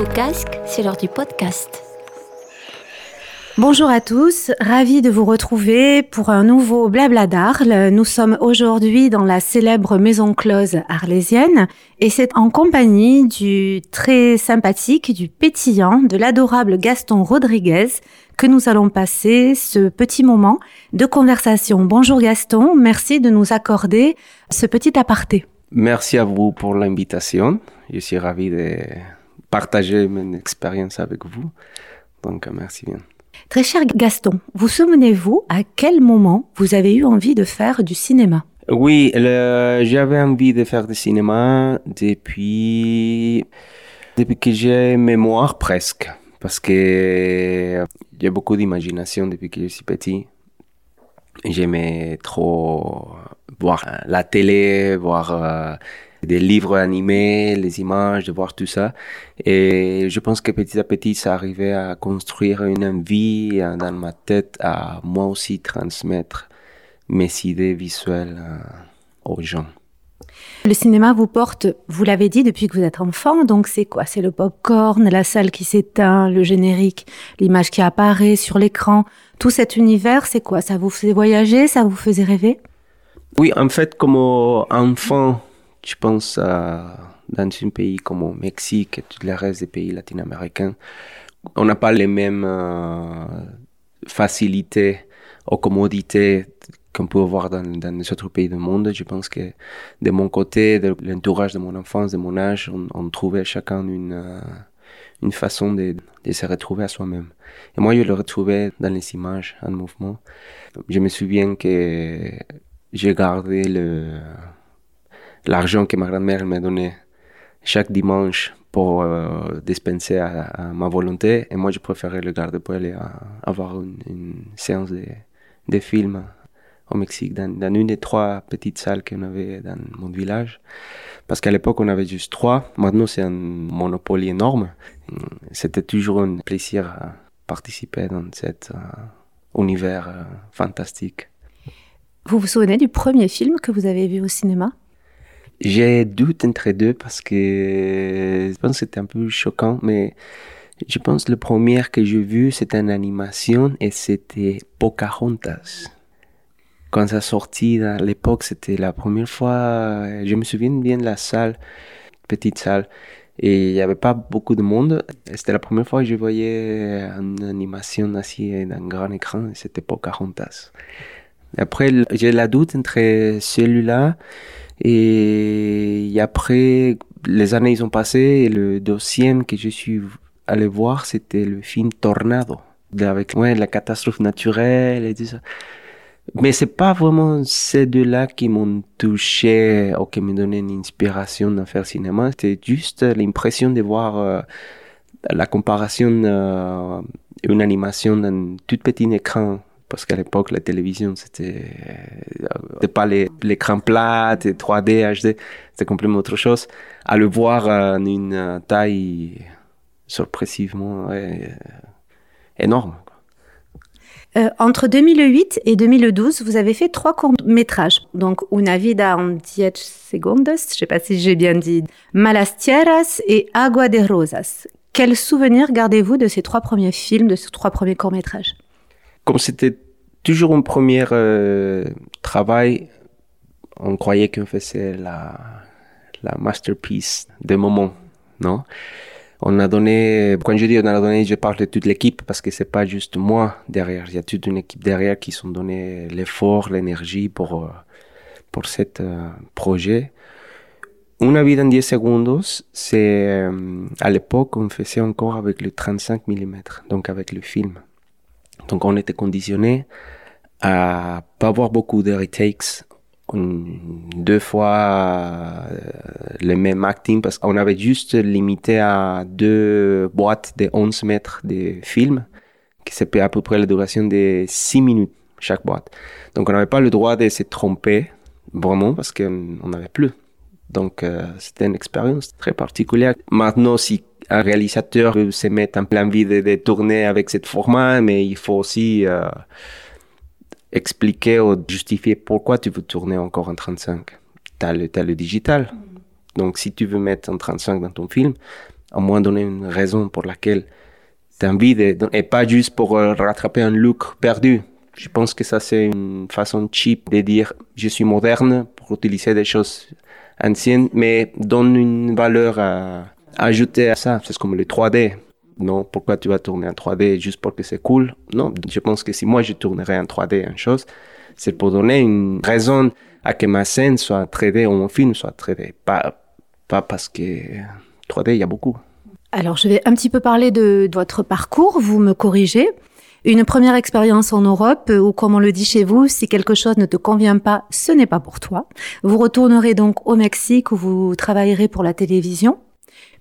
vos casques, c'est l'heure du podcast. Bonjour à tous, ravi de vous retrouver pour un nouveau Blabla d'Arles. Nous sommes aujourd'hui dans la célèbre maison close arlésienne et c'est en compagnie du très sympathique, du pétillant, de l'adorable Gaston Rodriguez que nous allons passer ce petit moment de conversation. Bonjour Gaston, merci de nous accorder ce petit aparté. Merci à vous pour l'invitation. Je suis ravi de partager mon expérience avec vous. Donc, merci bien. Très cher Gaston, vous souvenez-vous à quel moment vous avez eu envie de faire du cinéma? Oui, j'avais envie de faire du cinéma depuis, depuis que j'ai mémoire presque. Parce que j'ai beaucoup d'imagination depuis que je suis petit. J'aimais trop voir la télé, voir euh, des livres animés, les images, de voir tout ça. Et je pense que petit à petit, ça arrivait à construire une envie dans ma tête à moi aussi transmettre mes idées visuelles euh, aux gens. Le cinéma vous porte, vous l'avez dit, depuis que vous êtes enfant, donc c'est quoi? C'est le pop-corn, la salle qui s'éteint, le générique, l'image qui apparaît sur l'écran. Tout cet univers, c'est quoi? Ça vous faisait voyager? Ça vous faisait rêver? Oui, en fait, comme enfant, je pense à, dans un pays comme le Mexique et tout le reste des pays latino-américains, on n'a pas les mêmes euh, facilités ou commodités qu'on peut avoir dans, dans, les autres pays du monde. Je pense que de mon côté, de l'entourage de mon enfance, de mon âge, on, trouvait chacun une, euh, une façon de, de, se retrouver à soi-même. Et moi, je le retrouvais dans les images en mouvement. Je me souviens que j'ai gardé le l'argent que ma grand-mère m'a donné chaque dimanche pour euh, dispenser à, ma volonté. Et moi, je préférais le garder pour aller avoir une, séance de, de films au Mexique, dans, une des trois petites salles qu'on avait dans mon village. Parce qu'à l'époque, on avait juste trois. Maintenant, c'est un monopole énorme. C'était toujours un plaisir à participer dans cet euh, univers euh, fantastique. Vous vous souvenez du premier film que vous avez vu au cinéma? J'ai doute entre deux parce que je pense que c'était un peu choquant, mais je pense que le premier que j'ai vu, c'était une animation et c'était Pocahontas. Quand ça sorti à l'époque, c'était la première fois, je me souviens bien de la salle, petite salle, et il n'y avait pas beaucoup de monde. C'était la première fois que je voyais une animation assis dans un grand écran, c'était Pocahontas. Après, j'ai la doute entre celui-là et après, les années ils ont passé et le deuxième que je suis allé voir, c'était le film Tornado, avec ouais, la catastrophe naturelle et tout ça. Mais c'est pas vraiment ces deux-là qui m'ont touché ou qui m'ont donné une inspiration à faire cinéma. C'était juste l'impression de voir euh, la comparaison euh, animation dans tout petit écran parce qu'à l'époque, la télévision, c'était euh, pas l'écran plat, 3D, HD, c'était complètement autre chose. À le voir en une taille surprisivement énorme. Euh, entre 2008 et 2012, vous avez fait trois courts-métrages. Donc, Una vida en 10 segundos, je ne sais pas si j'ai bien dit, Malas Tierras et Agua de Rosas. Quel souvenir gardez-vous de ces trois premiers films, de ces trois premiers courts-métrages? Comme c'était toujours un premier euh, travail, on croyait qu'on faisait la, la masterpiece de moment, non? On a donné, quand je dis on a donné, je parle de toute l'équipe parce que c'est pas juste moi derrière, il y a toute une équipe derrière qui sont donné l'effort, l'énergie pour, euh, pour cet euh, projet. Una vida en 10 secondes, c'est, à l'époque, on faisait encore avec le 35 mm, donc avec le film. Donc on était conditionné à pas avoir beaucoup de retakes, deux fois euh, le même acting parce qu'on avait juste limité à deux boîtes de 11 mètres de film qui s'appelait à peu près la duration de 6 minutes chaque boîte. Donc on n'avait pas le droit de se tromper vraiment parce qu'on n'avait plus. Donc euh, c'était une expérience très particulière. Maintenant, si un réalisateur se met en plein vide de, tourner avec cette format, mais il faut aussi euh, expliquer ou justifier pourquoi tu veux tourner encore en 35. Tu as, le digital. Donc si tu veux mettre en 35 dans ton film, au moins donner une raison pour laquelle tu as envie de, et pas juste pour euh, rattraper un look perdu. Je pense que ça, c'est une façon cheap de dire je suis moderne pour utiliser des choses anciennes, mais donne une valeur à, ajouter à ça. C'est comme le 3D. Non, pourquoi tu vas tourner en 3D juste pour que c'est cool? Non, je pense que si moi je tournerais en 3D une chose, c'est pour donner une raison à que ma scène soit 3D ou mon film soit 3D. Pas, pas parce que 3D, il y a beaucoup. Alors, je vais un petit peu parler de, votre parcours, vous me corrigez. Une première expérience en Europe, ou comme on le dit chez vous, si quelque chose ne te convient pas, ce n'est pas pour toi. Vous retournerez donc au Mexique où vous travaillerez pour la télévision.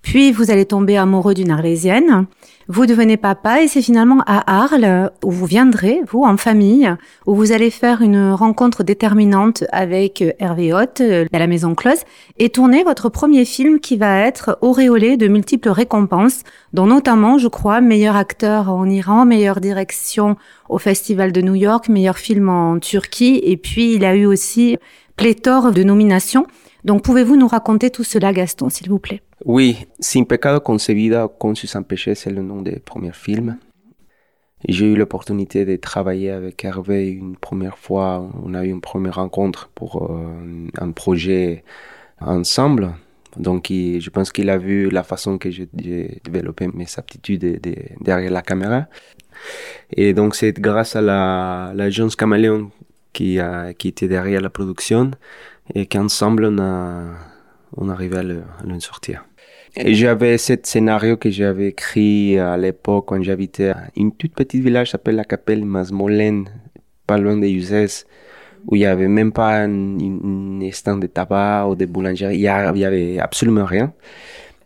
Puis vous allez tomber amoureux d'une Arlésienne. Vous devenez papa et c'est finalement à Arles où vous viendrez, vous, en famille, où vous allez faire une rencontre déterminante avec Hervé Hoth à la Maison Close et tourner votre premier film qui va être auréolé de multiples récompenses, dont notamment, je crois, meilleur acteur en Iran, meilleure direction au Festival de New York, meilleur film en Turquie et puis il a eu aussi pléthore de nominations. Donc pouvez-vous nous raconter tout cela, Gaston, s'il vous plaît? Oui, Sin Pecado Concebida, Conçu sans péché, c'est le nom des premiers films. J'ai eu l'opportunité de travailler avec Hervé une première fois. On a eu une première rencontre pour euh, un projet ensemble. Donc, je pense qu'il a vu la façon que j'ai développé mes aptitudes derrière la caméra. Et donc, c'est grâce à l'agence Caméléon qui, a, qui était derrière la production et qu'ensemble on a on arrivait à le, sortir. Et j'avais ce scénario que j'avais écrit à l'époque quand j'habitais à une toute petite village s'appelle la Capelle Masmolen, pas loin de Uzès, où il n'y avait même pas un, stand de tabac ou de boulangerie, il n'y avait absolument rien.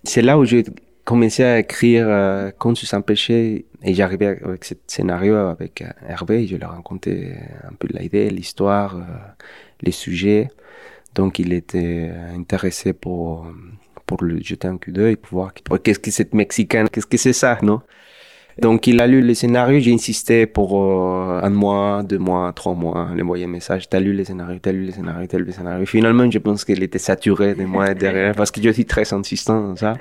C'est là où j'ai commencé à écrire euh, sans péché et j'arrivais avec ce scénario avec euh, Hervé, je lui ai raconté un peu l'idée, l'histoire, euh, les sujets. Donc il était intéressé pour, pour le jeter un coup d'œil, pour voir qu'est-ce que c'est mexicain, qu'est-ce que c'est ça, non? Donc il a lu le scénario, j'ai insisté pour euh, un mois, deux mois, trois mois, il envoyé un message, t'as lu le scénario, t'as lu le scénario, t'as lu le scénario. Finalement, je pense qu'il était saturé de moi derrière parce que je suis très insistant dans ça.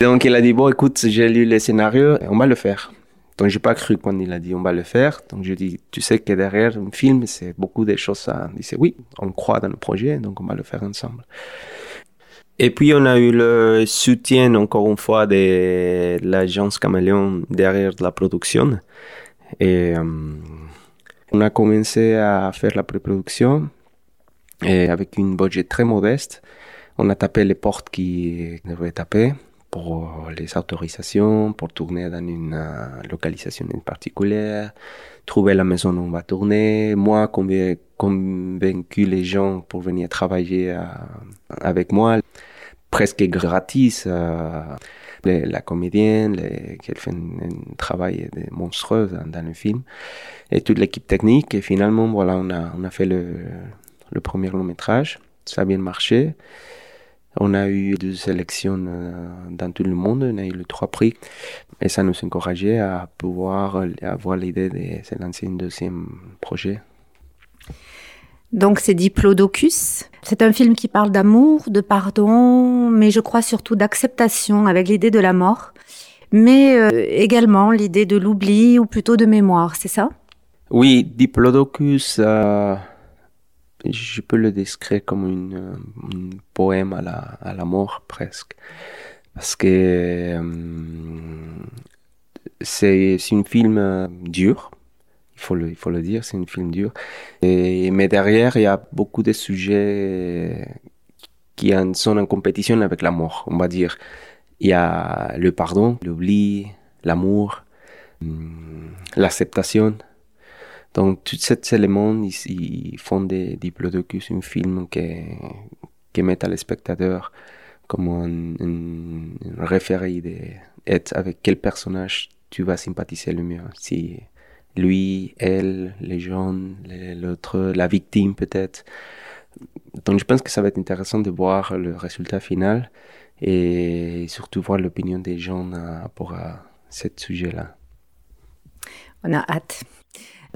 Donc il a dit, bon écoute, j'ai lu le scénario, on va le faire. Donc j'ai pas cru quand il a dit on va le faire. Donc je dis tu sais que derrière un film c'est beaucoup de choses à. Il dit oui, on croit dans le projet donc on va le faire ensemble. Et puis on a eu le soutien encore une fois de l'agence Caméléon derrière la production et euh, on a commencé à faire la pré-production avec une budget très modeste. On a tapé les portes qui devaient taper pour les autorisations, pour tourner dans une euh, localisation en particulier, trouver la maison où on va tourner. Moi, convaincu les gens pour venir travailler euh, avec moi, presque gratis. Euh, la comédienne, qui fait un, travail monstrueux dans, le film, et toute l'équipe technique. Et finalement, voilà, on a, on a fait le, le premier long métrage. Ça a bien marché. On a eu deux sélections euh, dans tout le monde, on a eu les trois prix et ça nous encourageait à pouvoir avoir l'idée de se lancer un deuxième projet. Donc c'est Diplodocus. C'est un film qui parle d'amour, de pardon, mais je crois surtout d'acceptation avec l'idée de la mort, mais euh, également l'idée de l'oubli ou plutôt de mémoire, c'est ça? Oui, Diplodocus. Euh, je peux le décrire comme une, un poème à la, mort presque. Parce que euh, c'est un film euh, dur, il faut le, dire, c'est un film dur. Mais derrière, il y a beaucoup de sujets qui sont en compétition avec la mort, on va dire. Il y a le pardon, l'oubli, l'amour, hum, l'acceptation. Donc, tous ces éléments, ils, font des Diplodocus, un film qui, met à le spectateur comme un, un, référé avec quel personnage tu vas sympathiser le mieux. Si lui, elle, les jeunes, l'autre, la victime peut-être. Donc je pense que ça va être intéressant de voir le résultat final et surtout voir l'opinion des gens pour ce sujet-là. On a hâte.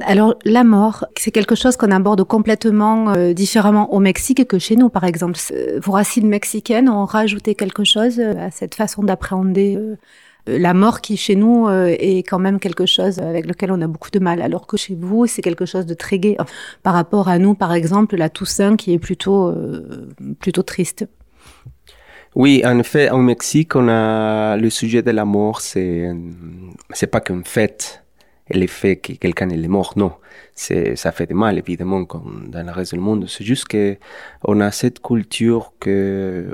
Alors la mort, c'est quelque chose qu'on aborde complètement euh, différemment au Mexique que chez nous, par exemple. Euh, vos racines mexicaines ont rajouté quelque chose euh, à cette façon d'appréhender la mort qui chez nous est quand même quelque chose avec lequel on a beaucoup de mal, alors que chez vous c'est quelque chose de très gai par rapport à nous, par exemple la Toussaint qui est plutôt plutôt triste. Oui, en effet, au Mexique, on a le sujet de la mort, c'est c'est pas qu'une fête et l'effet que quelqu'un est mort, non. Ça fait de mal, évidemment, comme dans le reste du monde. C'est juste que on a cette culture que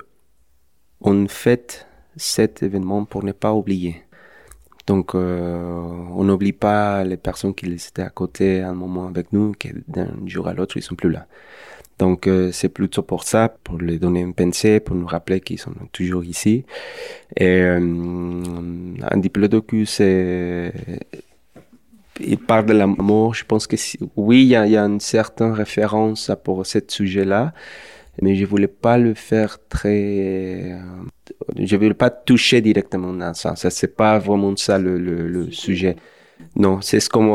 on fête cet événement pour ne pas oublier. Donc, euh, on n'oublie pas les personnes qui étaient à côté à un moment avec nous, qui d'un jour à l'autre, ils sont plus là. Donc, euh, c'est plutôt pour ça, pour les donner une pensée, pour nous rappeler qu'ils sont toujours ici. Et euh, un diplodocus, c'est il parle de la mort. Je pense que oui, il y, a, une certaine référence pour ce sujet-là, mais je voulais pas le faire très. Euh, je voulais pas toucher directement dans ça. Ça c'est pas vraiment ça le, le, sujet. Non, c'est comme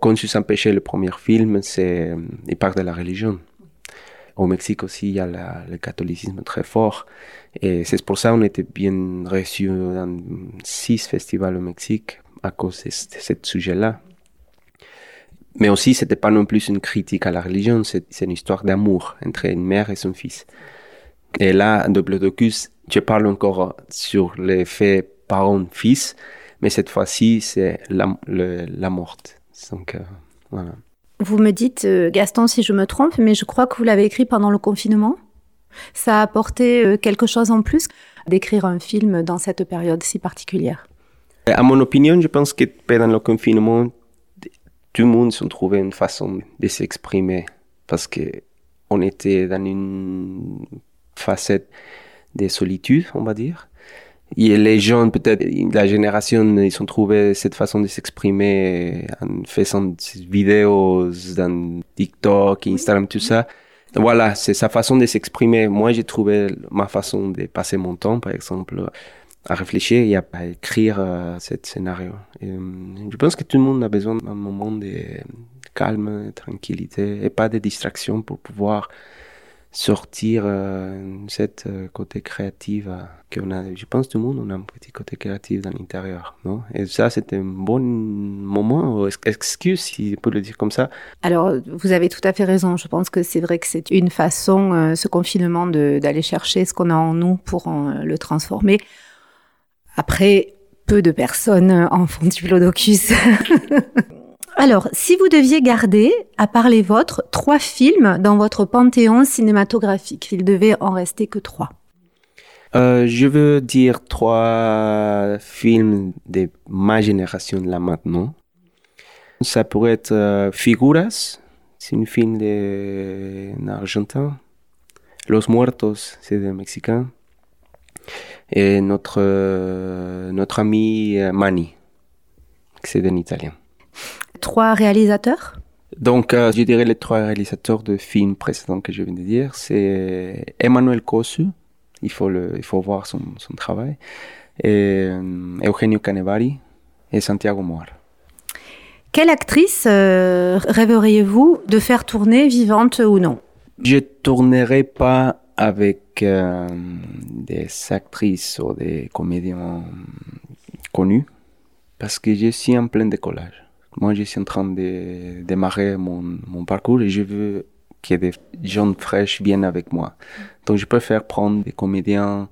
quand je sans péché, le premier film, c'est il parle de la religion. Au Mexique aussi, il y a le catholicisme très fort. Et c'est pour ça qu'on était bien reçus dans six festivals au Mexique à cause de, ce sujet-là. Mais aussi, c'était pas non plus une critique à la religion, c'est une histoire d'amour entre une mère et son fils. Et là, Double Docus, je parle encore sur l'effet parent-fils, mais cette fois-ci, c'est la, la morte. Donc, euh, voilà. Vous me dites, euh, Gaston, si je me trompe, mais je crois que vous l'avez écrit pendant le confinement. Ça a apporté euh, quelque chose en plus d'écrire un film dans cette période si particulière. À mon opinion, je pense que pendant le confinement, tout le monde s'est trouvé une façon de s'exprimer parce que on était dans une facette de solitude, on va dire. Et les gens, peut-être la génération, ils ont trouvé cette façon de s'exprimer en faisant des vidéos dans TikTok, Instagram, tout ça. Voilà, c'est sa façon de s'exprimer. Moi, j'ai trouvé ma façon de passer mon temps, par exemple, à réfléchir et à, écrire euh, ce scénario. Euh, je pense que tout le monde a besoin d'un moment de calme, de tranquillité et pas de distraction pour pouvoir sortir euh, cette euh, côté créatif qu'on a. Je pense tout le monde on a un petit côté créatif dans l'intérieur, non? Et ça, c'était un bon moment, excuse si on peut le dire comme ça. Alors, vous avez tout à fait raison. Je pense que c'est vrai que c'est une façon, ce confinement, d'aller chercher ce qu'on a en nous pour le transformer. Après, peu de personnes en font du Plodocus. Alors, si vous deviez garder, à part les vôtres, trois films dans votre panthéon cinématographique, il devait en rester que trois. Euh, je veux dire trois films de ma génération là maintenant. Ça pourrait être euh, Figuras, c'est un film d'Argentin. Los Muertos, c'est des Mexicains et notre, euh, notre ami euh, Mani, c'est un Italien. Trois réalisateurs? Donc, euh, je dirais les trois réalisateurs de films précédents que je viens de dire. C'est Emmanuel Cosu, il faut, le, il faut voir son, son travail, et Eugenio Canevari et Santiago Moar. Quelle actrice rêveriez-vous de faire tourner, vivante ou non? Je tournerai pas avec euh, des actrices ou des comédiens connus parce que je suis en plein décollage. Moi, je suis en train de démarrer mon, mon parcours et je veux que des gens fraîches viennent avec moi. Donc, je préfère prendre des comédiens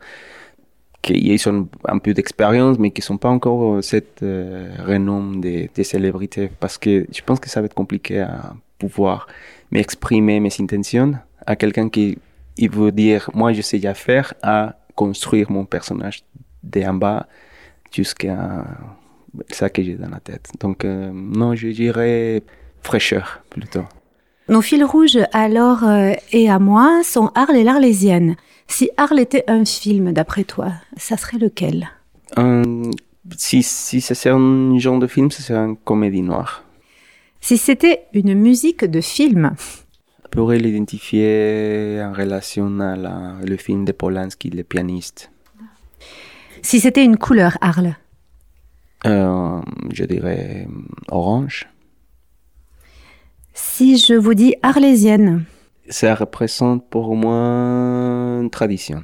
qui ont un peu d'expérience, mais qui ne sont pas encore cette euh, renom des, des, célébrités, parce que je pense que ça va être compliqué à pouvoir m'exprimer mes intentions à quelqu'un qui il veut dire, moi, je sais déjà faire à construire mon personnage d'en bas jusqu'à ça que j'ai dans la tête. Donc, euh, non, je dirais fraîcheur plutôt. Nos fils rouges, alors, euh, et à moi, sont Arles et l'Arlésienne. Si Arles était un film, d'après toi, ça serait lequel? Si, si c'est un genre de film, ce serait une comédie noire. Si c'était une musique de film pourrait l'identifier en relation à le film de Polanski, Le pianiste. Si c'était une couleur, Arles? Euh, Je dirais orange. Si je vous dis arlésienne, Ça représente pour moi une tradition.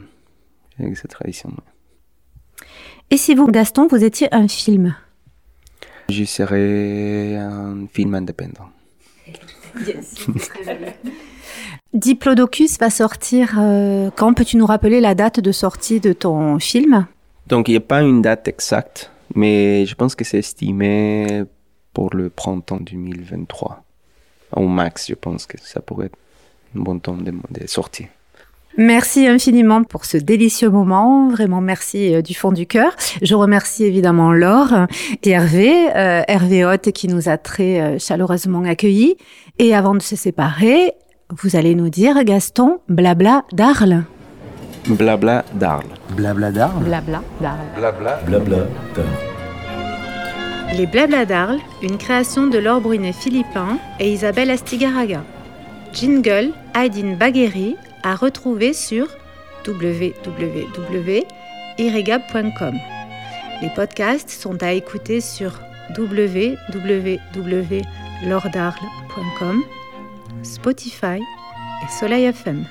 Cette tradition. et si vous, Gaston, vous étiez un film? Je serais un film indépendant. Diplodocus va sortir. euh, quand peux-tu nous rappeler la date de sortie de ton film? Donc, il n'y a pas une date exacte, mais je pense que c'est estimé pour le printemps 2023. Au max, je pense que ça pourrait être un bon temps de, de sortie. Merci infiniment pour ce délicieux moment. Vraiment, merci euh, du fond du cœur. Je remercie évidemment Laure et Hervé, euh, Hervé Hôte qui nous a très euh, chaleureusement accueillis. Et avant de se séparer, vous allez nous dire, Gaston, blabla d'Arles. Blabla d'Arles. Blabla d'Arles Blabla d'Arles. Blabla d'Arles. Les Blabla d'Arles, une création de Laure Brunet-Philippin et Isabelle Astigaraga. Jingle, Aydin Bagheri, à retrouver sur www.irrigab.com. Les podcasts sont à écouter sur www.lordarles.com, Spotify et Soleil FM.